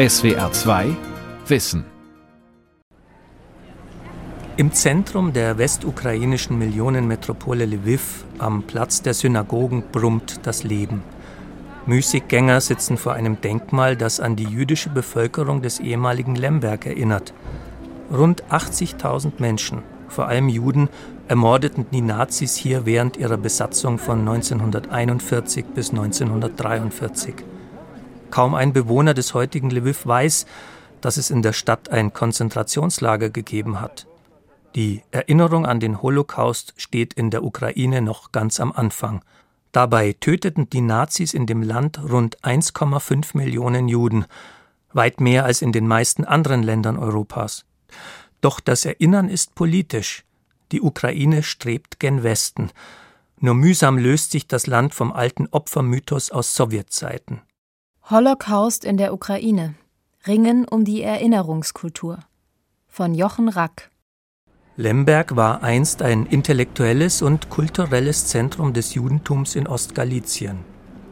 SWR 2 Wissen Im Zentrum der westukrainischen Millionenmetropole Lviv, am Platz der Synagogen, brummt das Leben. Müßiggänger sitzen vor einem Denkmal, das an die jüdische Bevölkerung des ehemaligen Lemberg erinnert. Rund 80.000 Menschen, vor allem Juden, ermordeten die Nazis hier während ihrer Besatzung von 1941 bis 1943. Kaum ein Bewohner des heutigen Lviv weiß, dass es in der Stadt ein Konzentrationslager gegeben hat. Die Erinnerung an den Holocaust steht in der Ukraine noch ganz am Anfang. Dabei töteten die Nazis in dem Land rund 1,5 Millionen Juden, weit mehr als in den meisten anderen Ländern Europas. Doch das Erinnern ist politisch. Die Ukraine strebt gen Westen. Nur mühsam löst sich das Land vom alten Opfermythos aus Sowjetzeiten. Holocaust in der Ukraine. Ringen um die Erinnerungskultur. Von Jochen Rack. Lemberg war einst ein intellektuelles und kulturelles Zentrum des Judentums in Ostgalizien.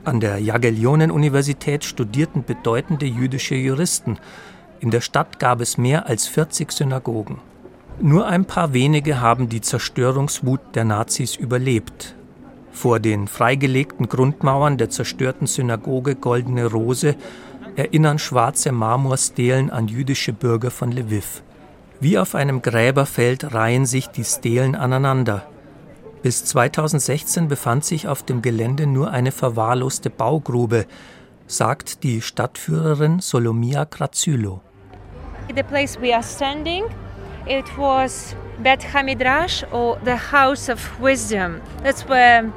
An der Jagiellonen-Universität studierten bedeutende jüdische Juristen. In der Stadt gab es mehr als 40 Synagogen. Nur ein paar wenige haben die Zerstörungswut der Nazis überlebt. Vor den freigelegten Grundmauern der zerstörten Synagoge Goldene Rose erinnern schwarze Marmorstelen an jüdische Bürger von Lviv. Wie auf einem Gräberfeld reihen sich die Stelen aneinander. Bis 2016 befand sich auf dem Gelände nur eine verwahrloste Baugrube, sagt die Stadtführerin Solomia Krazylo. The place we are standing, it was Bet Hamidrash or the House of Wisdom. That's where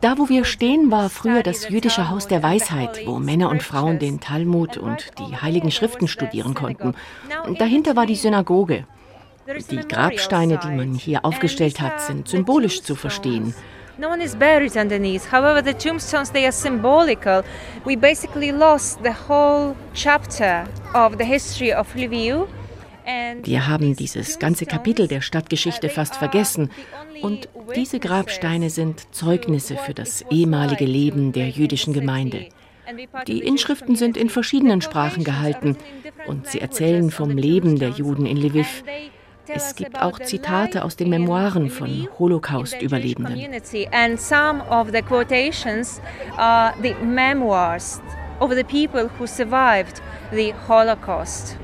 da, wo wir stehen, war früher das jüdische Haus der Weisheit, wo Männer und Frauen den Talmud und die heiligen Schriften studieren konnten. Dahinter war die Synagoge. Die Grabsteine, die man hier aufgestellt hat, sind symbolisch zu verstehen. No one is buried underneath. However, the tombstones they are symbolical. We basically lost the whole chapter of the history of Lviv. Wir haben dieses ganze Kapitel der Stadtgeschichte fast vergessen. Und diese Grabsteine sind Zeugnisse für das ehemalige Leben der jüdischen Gemeinde. Die Inschriften sind in verschiedenen Sprachen gehalten und sie erzählen vom Leben der Juden in Lviv. Es gibt auch Zitate aus den Memoiren von Holocaust-Überlebenden. of the people who survived the Holocaust.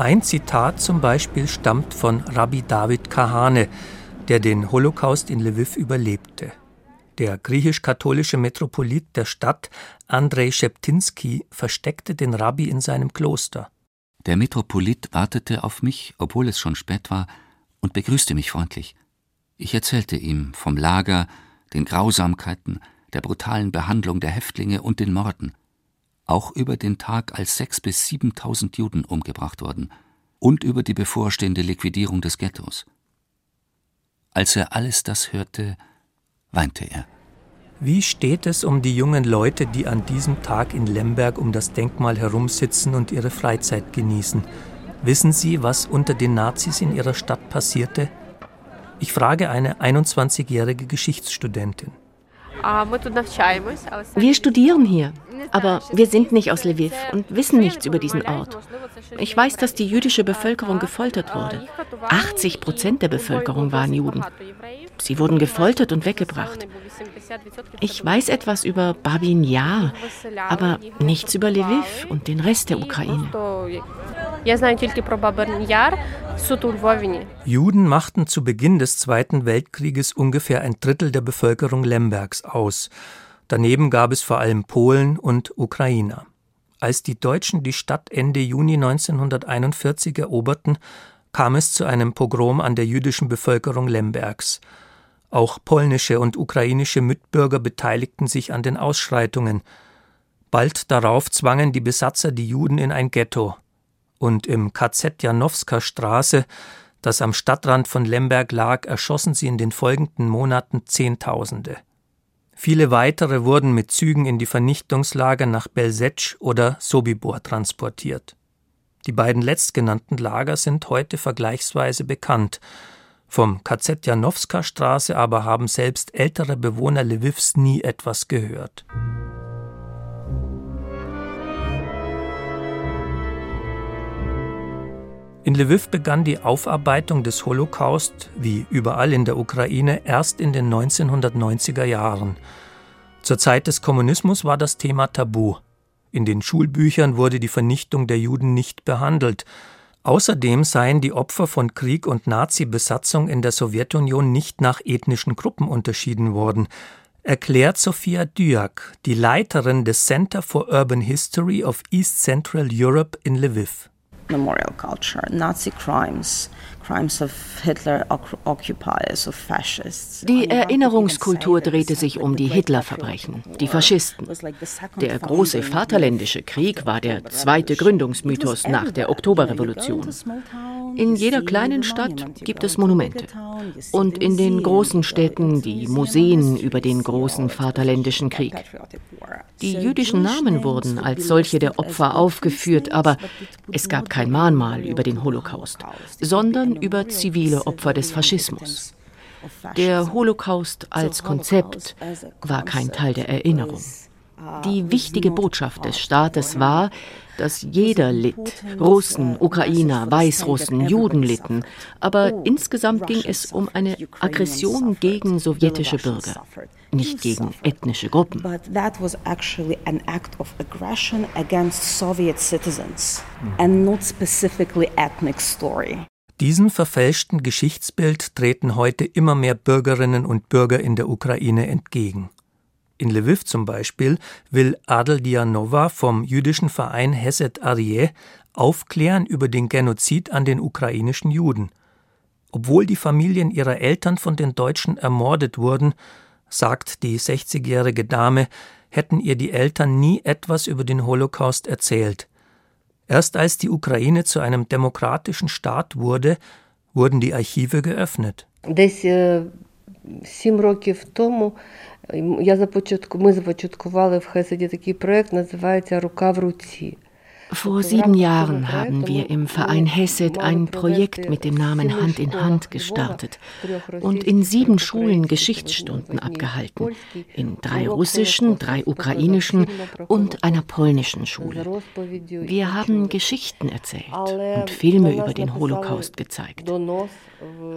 Ein Zitat zum Beispiel stammt von Rabbi David Kahane, der den Holocaust in Lviv überlebte. Der griechisch-katholische Metropolit der Stadt, Andrei Scheptinski, versteckte den Rabbi in seinem Kloster. Der Metropolit wartete auf mich, obwohl es schon spät war, und begrüßte mich freundlich. Ich erzählte ihm vom Lager, den Grausamkeiten, der brutalen Behandlung der Häftlinge und den Morden auch über den Tag, als sechs bis siebentausend Juden umgebracht wurden, und über die bevorstehende Liquidierung des Ghettos. Als er alles das hörte, weinte er. Wie steht es um die jungen Leute, die an diesem Tag in Lemberg um das Denkmal herumsitzen und ihre Freizeit genießen? Wissen Sie, was unter den Nazis in ihrer Stadt passierte? Ich frage eine 21-jährige Geschichtsstudentin. Wir studieren hier. Aber wir sind nicht aus Lviv und wissen nichts über diesen Ort. Ich weiß, dass die jüdische Bevölkerung gefoltert wurde. 80 Prozent der Bevölkerung waren Juden. Sie wurden gefoltert und weggebracht. Ich weiß etwas über Babin Yar, aber nichts über Lviv und den Rest der Ukraine. Juden machten zu Beginn des Zweiten Weltkrieges ungefähr ein Drittel der Bevölkerung Lembergs aus. Daneben gab es vor allem Polen und Ukrainer. Als die Deutschen die Stadt Ende Juni 1941 eroberten, kam es zu einem Pogrom an der jüdischen Bevölkerung Lembergs. Auch polnische und ukrainische Mitbürger beteiligten sich an den Ausschreitungen. Bald darauf zwangen die Besatzer die Juden in ein Ghetto. Und im KZ Janowska Straße, das am Stadtrand von Lemberg lag, erschossen sie in den folgenden Monaten Zehntausende. Viele weitere wurden mit Zügen in die Vernichtungslager nach Belzec oder Sobibor transportiert. Die beiden letztgenannten Lager sind heute vergleichsweise bekannt. Vom KZ Janowska Straße aber haben selbst ältere Bewohner Lwivs nie etwas gehört. In Lviv begann die Aufarbeitung des Holocaust, wie überall in der Ukraine, erst in den 1990er Jahren. Zur Zeit des Kommunismus war das Thema tabu. In den Schulbüchern wurde die Vernichtung der Juden nicht behandelt. Außerdem seien die Opfer von Krieg und Nazi-Besatzung in der Sowjetunion nicht nach ethnischen Gruppen unterschieden worden, erklärt Sophia Dyak, die Leiterin des Center for Urban History of East Central Europe in Lviv. Memorial culture, Nazi crimes, die Erinnerungskultur drehte sich um die Hitlerverbrechen, die Faschisten. Der große Vaterländische Krieg war der zweite Gründungsmythos nach der Oktoberrevolution. In jeder kleinen Stadt gibt es Monumente. Und in den großen Städten die Museen über den großen Vaterländischen Krieg. Die jüdischen Namen wurden als solche der Opfer aufgeführt, aber es gab kein Mahnmal über den Holocaust, sondern über zivile Opfer des Faschismus. Der Holocaust als Konzept war kein Teil der Erinnerung. Die wichtige Botschaft des Staates war, dass jeder litt. Russen, Ukrainer, Weißrussen, Juden litten. Aber insgesamt ging es um eine Aggression gegen sowjetische Bürger, nicht gegen ethnische Gruppen. And not specifically ethnic story. Diesem verfälschten Geschichtsbild treten heute immer mehr Bürgerinnen und Bürger in der Ukraine entgegen. In Lviv zum Beispiel will Adel Dianova vom jüdischen Verein Hesed Arie aufklären über den Genozid an den ukrainischen Juden. Obwohl die Familien ihrer Eltern von den Deutschen ermordet wurden, sagt die 60-jährige Dame, hätten ihr die Eltern nie etwas über den Holocaust erzählt. Erst als die Ukraine zu einem demokratischen Staat wurde, wurden die Archive geöffnet. Десь сім років тому я започатку, ми започаткували в Хеседі такий проект, називається Рука в руці. Vor sieben Jahren haben wir im Verein Hesed ein Projekt mit dem Namen Hand in Hand gestartet und in sieben Schulen Geschichtsstunden abgehalten. In drei russischen, drei ukrainischen und einer polnischen Schule. Wir haben Geschichten erzählt und Filme über den Holocaust gezeigt.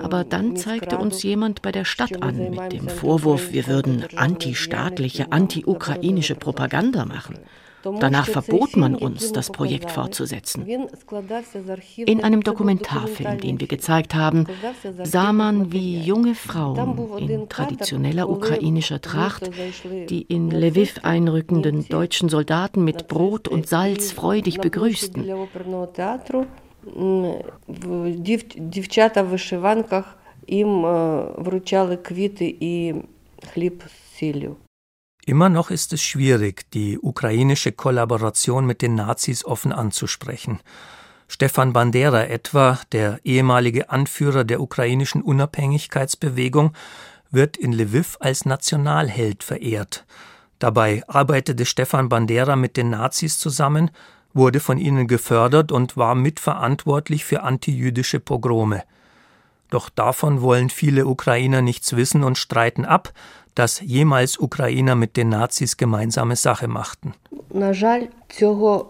Aber dann zeigte uns jemand bei der Stadt an mit dem Vorwurf, wir würden antistaatliche, anti-ukrainische Propaganda machen. Danach verbot man uns, das Projekt fortzusetzen. In einem Dokumentarfilm, den wir gezeigt haben, sah man, wie junge Frauen in traditioneller ukrainischer Tracht die in Lviv einrückenden deutschen Soldaten mit Brot und Salz freudig begrüßten. Дівчата в вишиванках їм вручали квіти і хліб з сіллю. Immer noch ist es schwierig, die ukrainische Kollaboration mit den Nazis offen anzusprechen. Stefan Bandera etwa, der ehemalige Anführer der ukrainischen Unabhängigkeitsbewegung, wird in Lviv als Nationalheld verehrt. Dabei arbeitete Stefan Bandera mit den Nazis zusammen, wurde von ihnen gefördert und war mitverantwortlich für antijüdische Pogrome. Doch davon wollen viele Ukrainer nichts wissen und streiten ab, dass jemals Ukrainer mit den Nazis gemeinsame Sache machten. На жаль, цього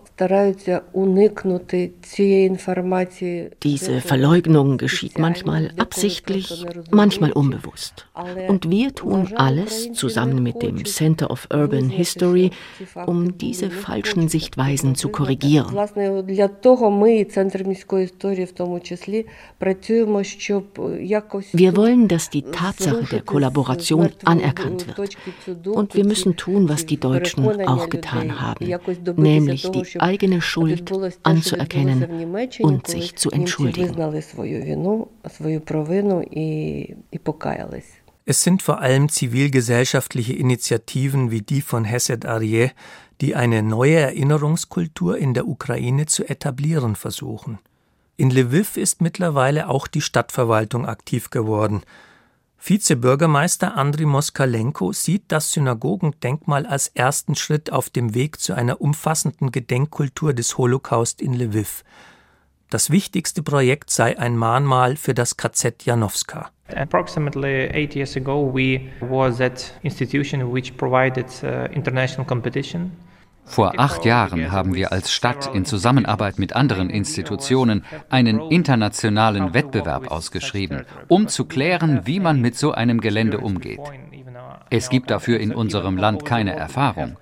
Diese Verleugnung geschieht manchmal absichtlich, manchmal unbewusst. Und wir tun alles zusammen mit dem Center of Urban History, um diese falschen Sichtweisen zu korrigieren. Wir wollen, dass die Tatsache der Kollaboration anerkannt wird. Und wir müssen tun, was die Deutschen auch getan haben, nämlich die eigene Schuld anzuerkennen und sich zu entschuldigen. Es sind vor allem zivilgesellschaftliche Initiativen wie die von Hesed Arie, die eine neue Erinnerungskultur in der Ukraine zu etablieren versuchen. In Lviv ist mittlerweile auch die Stadtverwaltung aktiv geworden. Vizebürgermeister Andriy Moskalenko sieht das Synagogendenkmal als ersten Schritt auf dem Weg zu einer umfassenden Gedenkkultur des Holocaust in Lviv. Das wichtigste Projekt sei ein Mahnmal für das KZ Janowska. Approximately eight years ago, we was that institution which provided uh, international competition Vor acht Jahren haben wir als Stadt in Zusammenarbeit mit anderen Institutionen einen internationalen Wettbewerb ausgeschrieben, um zu klären, wie man mit so einem Gelände umgeht. Es gibt dafür in unserem Land keine Erfahrung.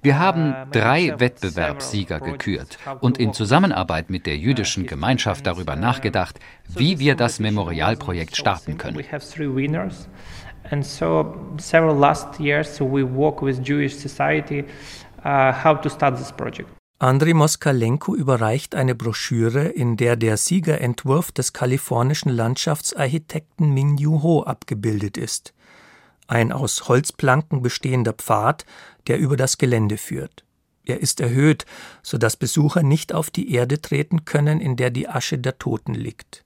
Wir haben drei Wettbewerbssieger gekürt und in Zusammenarbeit mit der jüdischen Gemeinschaft darüber nachgedacht, wie wir das Memorialprojekt starten können. And so several last years so we work with Jewish society uh, how to start this project. Andriy Moskalenko überreicht eine Broschüre, in der der Siegerentwurf des kalifornischen Landschaftsarchitekten Ming Yu Ho abgebildet ist. Ein aus Holzplanken bestehender Pfad, der über das Gelände führt. Er ist erhöht, so dass Besucher nicht auf die Erde treten können, in der die Asche der Toten liegt.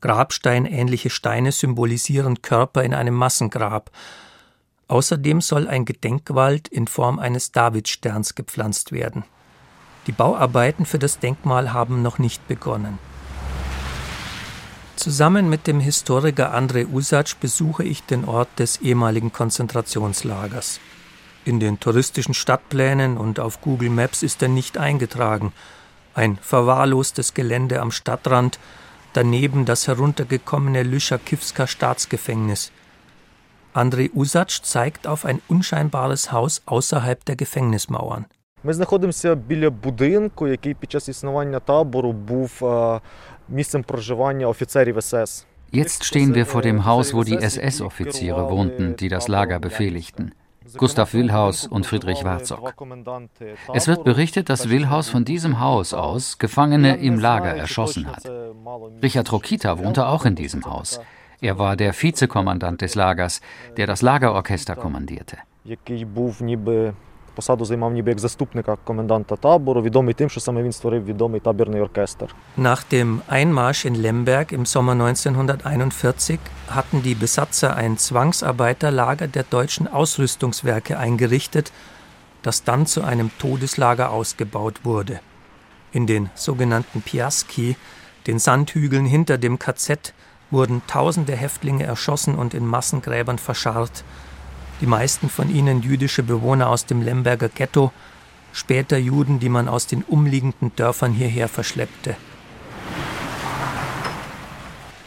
Grabsteinähnliche Steine symbolisieren Körper in einem Massengrab. Außerdem soll ein Gedenkwald in Form eines Davidsterns gepflanzt werden. Die Bauarbeiten für das Denkmal haben noch nicht begonnen. Zusammen mit dem Historiker André Usac besuche ich den Ort des ehemaligen Konzentrationslagers. In den touristischen Stadtplänen und auf Google Maps ist er nicht eingetragen. Ein verwahrlostes Gelände am Stadtrand, daneben das heruntergekommene Lyschakivska Staatsgefängnis. Andrei Usac zeigt auf ein unscheinbares Haus außerhalb der Gefängnismauern. Ми знаходимося біля будинку, який під час існування табору був місцем проживання офіцерів СС. Jetzt stehen wir vor dem Haus, wo die SS-Offiziere wohnten, die das Lager befehligten. Gustav Wilhaus und Friedrich Warzog. Es wird berichtet, dass Wilhaus von diesem Haus aus Gefangene im Lager erschossen hat. Richard Rokita wohnte auch in diesem Haus. Er war der Vizekommandant des Lagers, der das Lagerorchester kommandierte. Nach dem Einmarsch in Lemberg im Sommer 1941 hatten die Besatzer ein Zwangsarbeiterlager der deutschen Ausrüstungswerke eingerichtet, das dann zu einem Todeslager ausgebaut wurde. In den sogenannten Piaski, den Sandhügeln hinter dem KZ, wurden tausende Häftlinge erschossen und in Massengräbern verscharrt die meisten von ihnen jüdische Bewohner aus dem Lemberger Ghetto, später Juden, die man aus den umliegenden Dörfern hierher verschleppte.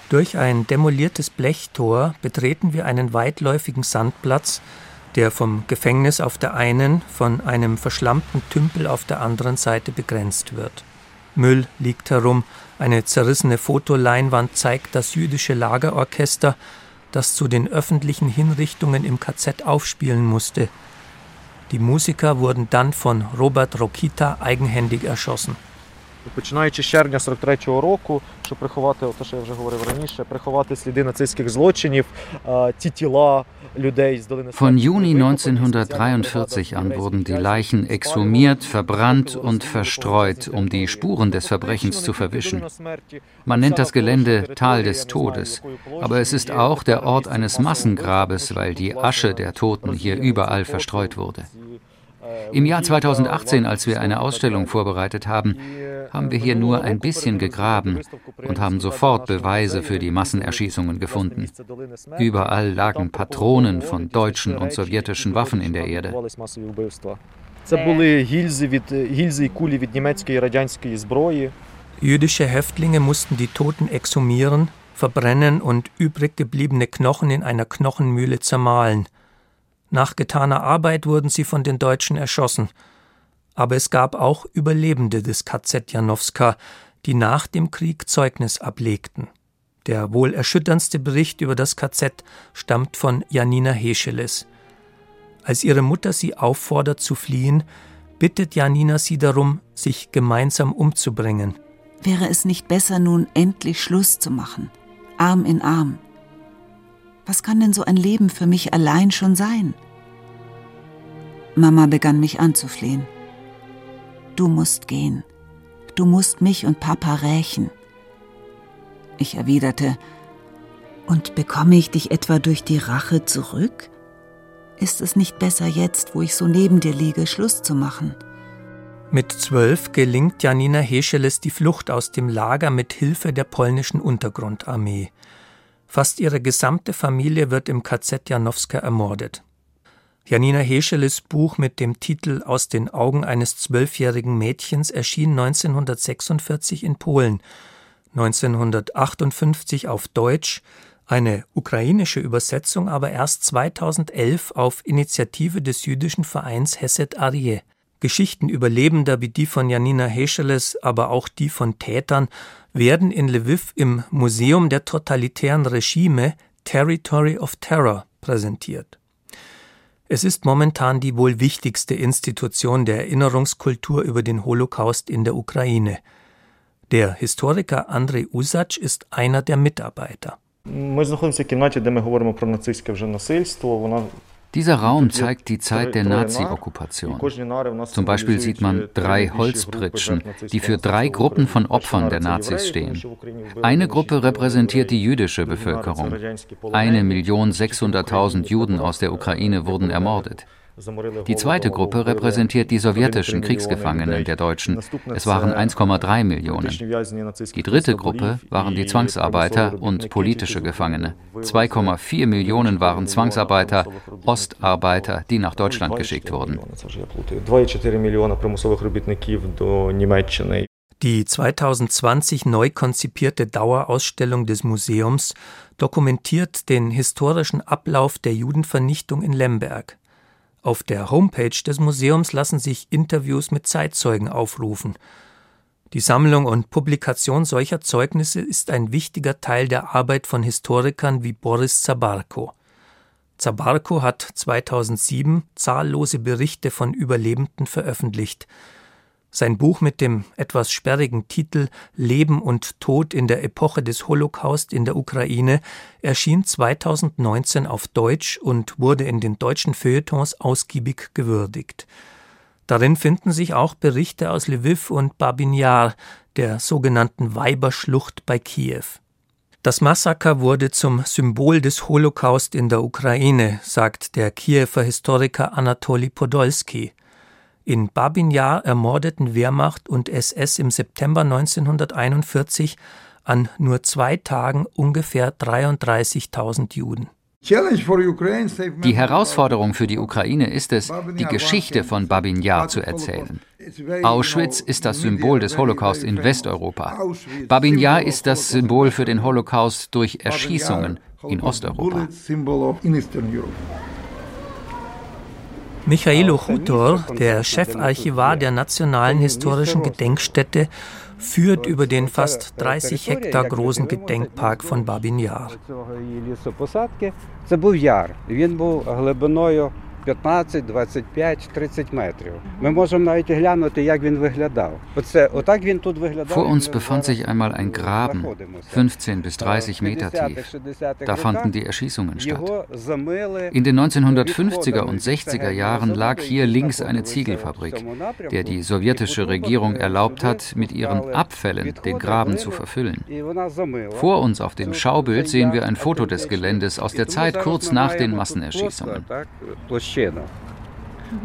Durch ein demoliertes Blechtor betreten wir einen weitläufigen Sandplatz, der vom Gefängnis auf der einen, von einem verschlammten Tümpel auf der anderen Seite begrenzt wird. Müll liegt herum, eine zerrissene Fotoleinwand zeigt das jüdische Lagerorchester, das zu den öffentlichen Hinrichtungen im KZ aufspielen musste. Die Musiker wurden dann von Robert Rokita eigenhändig erschossen. Починаючи з червня 43-го року, щоб приховати, те, що я вже говорив раніше, приховати сліди нацистських злочинів, ті тіла Von Juni 1943 an wurden die Leichen exhumiert, verbrannt und verstreut, um die Spuren des Verbrechens zu verwischen. Man nennt das Gelände Tal des Todes, aber es ist auch der Ort eines Massengrabes, weil die Asche der Toten hier überall verstreut wurde. Im Jahr 2018, als wir eine Ausstellung vorbereitet haben, haben wir hier nur ein bisschen gegraben und haben sofort Beweise für die Massenerschießungen gefunden. Überall lagen Patronen von deutschen und sowjetischen Waffen in der Erde. Jüdische Häftlinge mussten die Toten exhumieren, verbrennen und übrig gebliebene Knochen in einer Knochenmühle zermahlen. Nach getaner Arbeit wurden sie von den Deutschen erschossen. Aber es gab auch Überlebende des KZ Janowska, die nach dem Krieg Zeugnis ablegten. Der wohl erschütterndste Bericht über das KZ stammt von Janina Hescheles. Als ihre Mutter sie auffordert zu fliehen, bittet Janina sie darum, sich gemeinsam umzubringen. Wäre es nicht besser, nun endlich Schluss zu machen? Arm in Arm. Was kann denn so ein Leben für mich allein schon sein? Mama begann mich anzuflehen. Du musst gehen. Du musst mich und Papa rächen. Ich erwiderte, und bekomme ich dich etwa durch die Rache zurück? Ist es nicht besser jetzt, wo ich so neben dir liege, Schluss zu machen? Mit zwölf gelingt Janina Hescheles die Flucht aus dem Lager mit Hilfe der polnischen Untergrundarmee. Fast ihre gesamte Familie wird im KZ Janowska ermordet. Janina Hescheles Buch mit dem Titel Aus den Augen eines zwölfjährigen Mädchens erschien 1946 in Polen, 1958 auf Deutsch, eine ukrainische Übersetzung aber erst 2011 auf Initiative des jüdischen Vereins Hesed Arie. Geschichten Überlebender wie die von Janina Hescheles, aber auch die von Tätern werden in Lviv im Museum der totalitären Regime Territory of Terror präsentiert. Es ist momentan die wohl wichtigste Institution der Erinnerungskultur über den Holocaust in der Ukraine. Der Historiker Andrei Usac ist einer der Mitarbeiter. Dieser Raum zeigt die Zeit der Nazi-Okkupation. Zum Beispiel sieht man drei Holzpritschen, die für drei Gruppen von Opfern der Nazis stehen. Eine Gruppe repräsentiert die jüdische Bevölkerung. Eine Million sechshunderttausend Juden aus der Ukraine wurden ermordet. Die zweite Gruppe repräsentiert die sowjetischen Kriegsgefangenen der Deutschen. Es waren 1,3 Millionen. Die dritte Gruppe waren die Zwangsarbeiter und politische Gefangene. 2,4 Millionen waren Zwangsarbeiter, Ostarbeiter, die nach Deutschland geschickt wurden. Die 2020 neu konzipierte Dauerausstellung des Museums dokumentiert den historischen Ablauf der Judenvernichtung in Lemberg. Auf der Homepage des Museums lassen sich Interviews mit Zeitzeugen aufrufen. Die Sammlung und Publikation solcher Zeugnisse ist ein wichtiger Teil der Arbeit von Historikern wie Boris Zabarko. Zabarko hat 2007 zahllose Berichte von Überlebenden veröffentlicht. Sein Buch mit dem etwas sperrigen Titel Leben und Tod in der Epoche des Holocaust in der Ukraine erschien 2019 auf Deutsch und wurde in den deutschen Feuilletons ausgiebig gewürdigt. Darin finden sich auch Berichte aus Lviv und Babin Yar, der sogenannten Weiberschlucht bei Kiew. Das Massaker wurde zum Symbol des Holocaust in der Ukraine, sagt der Kiewer Historiker Anatoli Podolski. In Babin Yar ermordeten Wehrmacht und SS im September 1941 an nur zwei Tagen ungefähr 33.000 Juden. Die Herausforderung für die Ukraine ist es, die Geschichte von Babin Yar zu erzählen. Auschwitz ist das Symbol des Holocaust in Westeuropa. Babin Yar ist das Symbol für den Holocaust durch Erschießungen in Osteuropa. Michailo Chutor, der Chefarchivar der Nationalen Historischen Gedenkstätte, führt über den fast 30 Hektar großen Gedenkpark von Babin Yar. 15, 25, 30 метрів. Ми можемо навіть глянути, як він виглядав. Оце отак він тут виглядав. Vor uns befand sich einmal ein Graben, 15 bis 30 Meter tief. Da fanden die Erschießungen statt. In den 1950er und 60er Jahren lag hier links eine Ziegelfabrik, der die sowjetische Regierung erlaubt hat, mit ihren Abfällen den Graben zu verfüllen. Vor uns auf dem Schaubild sehen wir ein Foto des Geländes aus der Zeit kurz nach den Massenerschießungen Площина.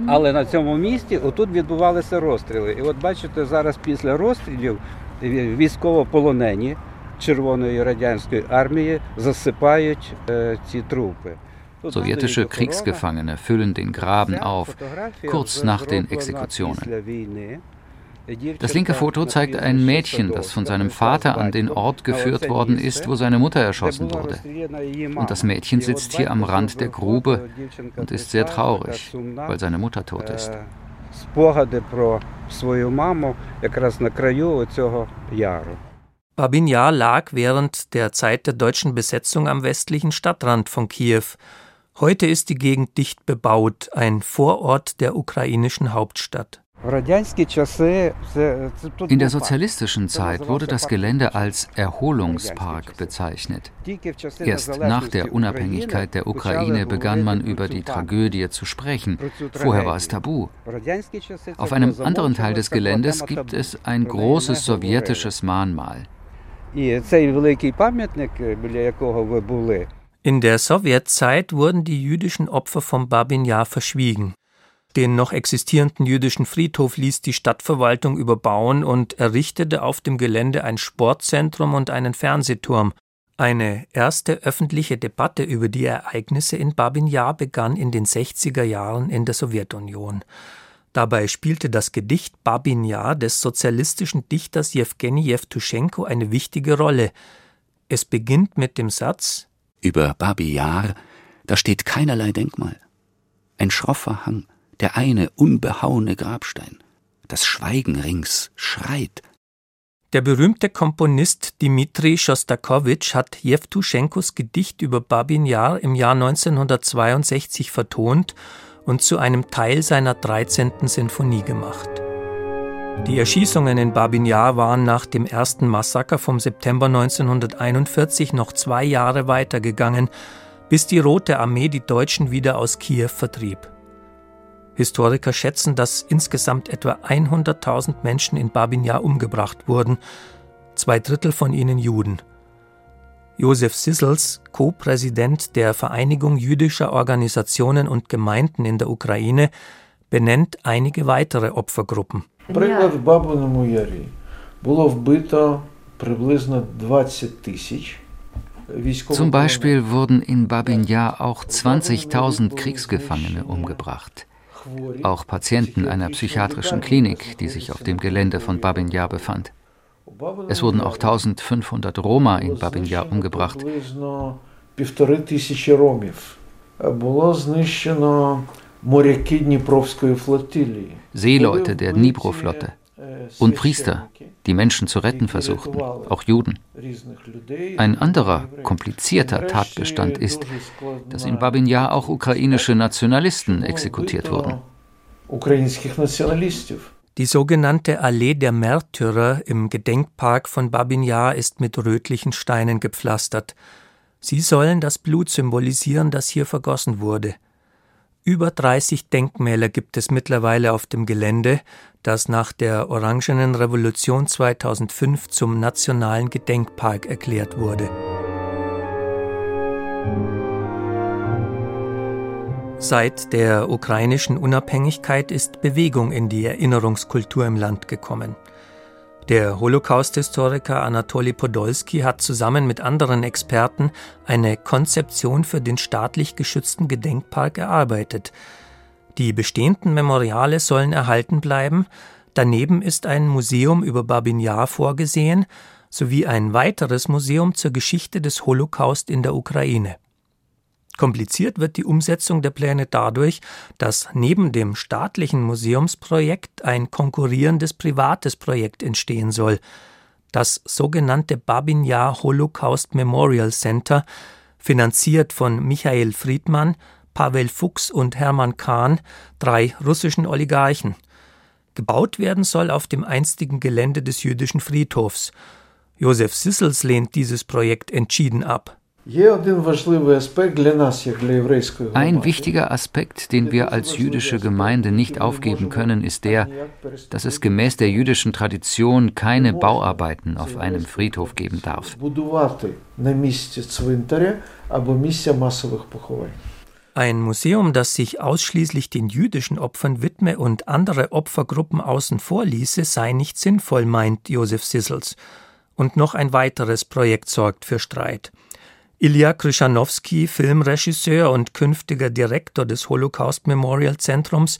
Але на цьому місці отут відбувалися розстріли. І от бачите, зараз після розстрілів військовополонені Червоної радянської армії засипають ці трупи. Sowjetische Kriegsgefangene füllen den Graben auf, kurz nach den Exekutionen. Das linke Foto zeigt ein Mädchen, das von seinem Vater an den Ort geführt worden ist, wo seine Mutter erschossen wurde. Und das Mädchen sitzt hier am Rand der Grube und ist sehr traurig, weil seine Mutter tot ist. Babin Yar lag während der Zeit der deutschen Besetzung am westlichen Stadtrand von Kiew. Heute ist die Gegend dicht bebaut, ein Vorort der ukrainischen Hauptstadt. In der sozialistischen Zeit wurde das Gelände als Erholungspark bezeichnet. Erst nach der Unabhängigkeit der Ukraine begann man über die Tragödie zu sprechen. Vorher war es tabu. Auf einem anderen Teil des Geländes gibt es ein großes sowjetisches Mahnmal. In der Sowjetzeit wurden die jüdischen Opfer vom Babin Yar verschwiegen. Den noch existierenden jüdischen Friedhof ließ die Stadtverwaltung überbauen und errichtete auf dem Gelände ein Sportzentrum und einen Fernsehturm. Eine erste öffentliche Debatte über die Ereignisse in Babin Jar begann in den 60er Jahren in der Sowjetunion. Dabei spielte das Gedicht Babin Jar des sozialistischen Dichters Jewgeni Jewtuschenko eine wichtige Rolle. Es beginnt mit dem Satz Über Babi Jar, da steht keinerlei Denkmal. Ein schroffer Hang, der eine unbehauene Grabstein. Das Schweigen rings schreit, der berühmte Komponist Dmitri Schostakowitsch hat Jewtuschenkos Gedicht über Babin Jar im Jahr 1962 vertont und zu einem Teil seiner 13. Sinfonie gemacht. Die Erschießungen in Babin Jar waren nach dem ersten Massaker vom September 1941 noch zwei Jahre weitergegangen, bis die Rote Armee die Deutschen wieder aus Kiew vertrieb. Historiker schätzen, dass insgesamt etwa 100.000 Menschen in Babin Jar umgebracht wurden, zwei Drittel von ihnen Juden. Josef Sissels, Co-Präsident der Vereinigung jüdischer Organisationen und Gemeinden in der Ukraine, benennt einige weitere Opfergruppen. Zum Beispiel wurden in Babin Jar auch 20.000 Kriegsgefangene umgebracht auch Patienten einer psychiatrischen Klinik, die sich auf dem Gelände von Babin Yar befand. Es wurden auch 1500 Roma in Babin Yar umgebracht. Seeleute der Dnipro-Flotte und Priester, die Menschen zu retten versuchten, auch Juden. Ein anderer, komplizierter Tatbestand ist, dass in Babin Yar auch ukrainische Nationalisten exekutiert wurden. Die sogenannte Allee der Märtyrer im Gedenkpark von Babin Yar ist mit rötlichen Steinen gepflastert. Sie sollen das Blut symbolisieren, das hier vergossen wurde. Über 30 Denkmäler gibt es mittlerweile auf dem Gelände, das nach der Orangenen Revolution 2005 zum nationalen Gedenkpark erklärt wurde. Seit der ukrainischen Unabhängigkeit ist Bewegung in die Erinnerungskultur im Land gekommen. Der Holocaust-Historiker Anatoli Podolski hat zusammen mit anderen Experten eine Konzeption für den staatlich geschützten Gedenkpark erarbeitet. Die bestehenden Memoriale sollen erhalten bleiben, daneben ist ein Museum über Babin Yar vorgesehen, sowie ein weiteres Museum zur Geschichte des Holocaust in der Ukraine. Kompliziert wird die Umsetzung der Pläne dadurch, dass neben dem staatlichen Museumsprojekt ein konkurrierendes privates Projekt entstehen soll. Das sogenannte Babin Holocaust Memorial Center, finanziert von Michael Friedmann, Pavel Fuchs und Hermann Kahn, drei russischen Oligarchen. Gebaut werden soll auf dem einstigen Gelände des jüdischen Friedhofs. Josef Sissels lehnt dieses Projekt entschieden ab. Ein wichtiger Aspekt, den wir als jüdische Gemeinde nicht aufgeben können, ist der, dass es gemäß der jüdischen Tradition keine Bauarbeiten auf einem Friedhof geben darf. Ein Museum, das sich ausschließlich den jüdischen Opfern widme und andere Opfergruppen außen vor ließe, sei nicht sinnvoll, meint Josef Sissels. Und noch ein weiteres Projekt sorgt für Streit. Ilya Kryschanowski, Filmregisseur und künftiger Direktor des Holocaust Memorial Zentrums,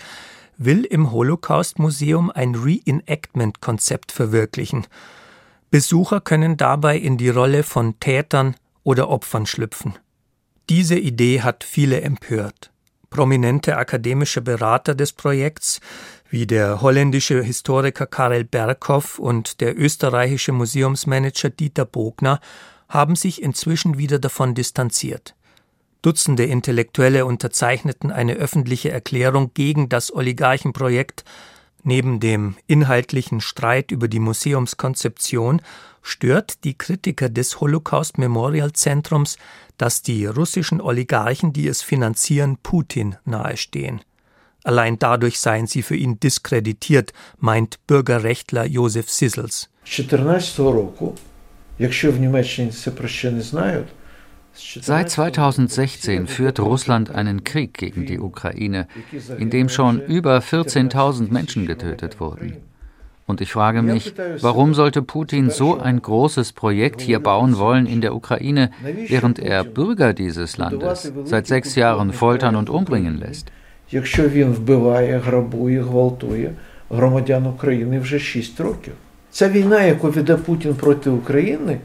will im Holocaust Museum ein Reenactment-Konzept verwirklichen. Besucher können dabei in die Rolle von Tätern oder Opfern schlüpfen. Diese Idee hat viele empört. Prominente akademische Berater des Projekts, wie der holländische Historiker Karel Berghoff und der österreichische Museumsmanager Dieter Bogner, haben sich inzwischen wieder davon distanziert. Dutzende Intellektuelle unterzeichneten eine öffentliche Erklärung gegen das Oligarchenprojekt. Neben dem inhaltlichen Streit über die Museumskonzeption stört die Kritiker des Holocaust Memorial Zentrums, dass die russischen Oligarchen, die es finanzieren, Putin nahestehen. Allein dadurch seien sie für ihn diskreditiert, meint Bürgerrechtler Josef Sissels. Seit 2016 führt Russland einen Krieg gegen die Ukraine, in dem schon über 14.000 Menschen getötet wurden. Und ich frage mich, warum sollte Putin so ein großes Projekt hier bauen wollen in der Ukraine, während er Bürger dieses Landes seit sechs Jahren foltern und umbringen lässt? Якщо він вбиває, грабує, гвалтує громадян України вже 6 років. Ця війна, яку веде Путін проти України,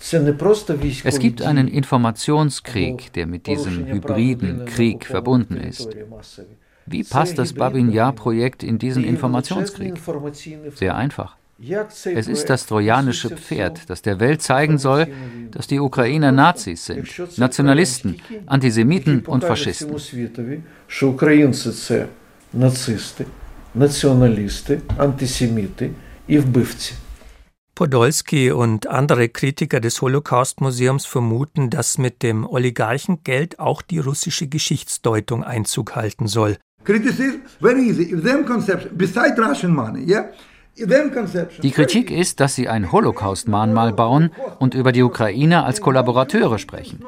Es gibt einen Informationskrieg, der mit diesem hybriden Krieg verbunden ist. Wie passt das Babin Yar-Projekt in diesen Informationskrieg? Sehr einfach. Es ist das trojanische Pferd, das der Welt zeigen soll, dass die Ukrainer Nazis sind, Nationalisten, Antisemiten und Faschisten. Націоналісти, антисеміти Podolski und andere Kritiker des Holocaust-Museums vermuten, dass mit dem Oligarchengeld auch die russische Geschichtsdeutung Einzug halten soll. Die Kritik ist, dass sie ein Holocaust-Mahnmal bauen und über die Ukrainer als Kollaborateure sprechen.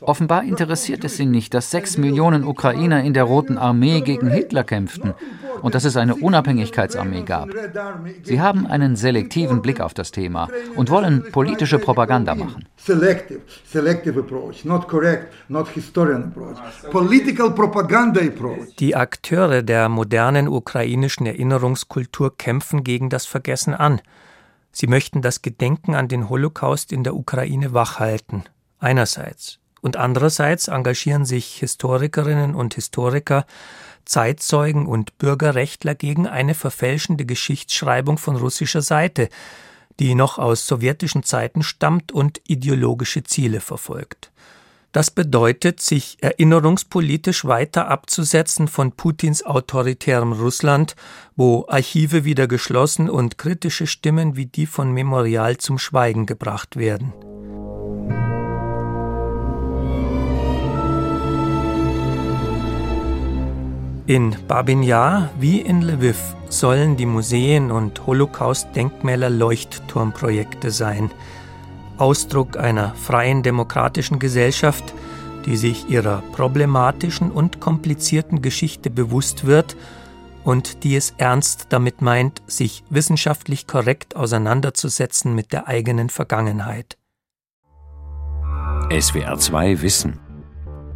Offenbar interessiert es sie nicht, dass sechs Millionen Ukrainer in der Roten Armee gegen Hitler kämpften und dass es eine Unabhängigkeitsarmee gab. Sie haben einen selektiven Blick auf das Thema und wollen politische Propaganda machen. Selective, selective approach, not correct, not historian approach. Political propaganda approach. Die Akteure der modernen ukrainischen Erinnerungskultur kämpfen gegen das Vergessen an. Sie möchten das Gedenken an den Holocaust in der Ukraine wachhalten. Einerseits. Und andererseits engagieren sich Historikerinnen und Historiker Zeitzeugen und Bürgerrechtler gegen eine verfälschende Geschichtsschreibung von russischer Seite, die noch aus sowjetischen Zeiten stammt und ideologische Ziele verfolgt. Das bedeutet, sich erinnerungspolitisch weiter abzusetzen von Putins autoritärem Russland, wo Archive wieder geschlossen und kritische Stimmen wie die von Memorial zum Schweigen gebracht werden. In Babin Yar wie in Lviv sollen die Museen und Holocaust-Denkmäler Leuchtturmprojekte sein. Ausdruck einer freien demokratischen Gesellschaft, die sich ihrer problematischen und komplizierten Geschichte bewusst wird und die es ernst damit meint, sich wissenschaftlich korrekt auseinanderzusetzen mit der eigenen Vergangenheit. SWR 2 Wissen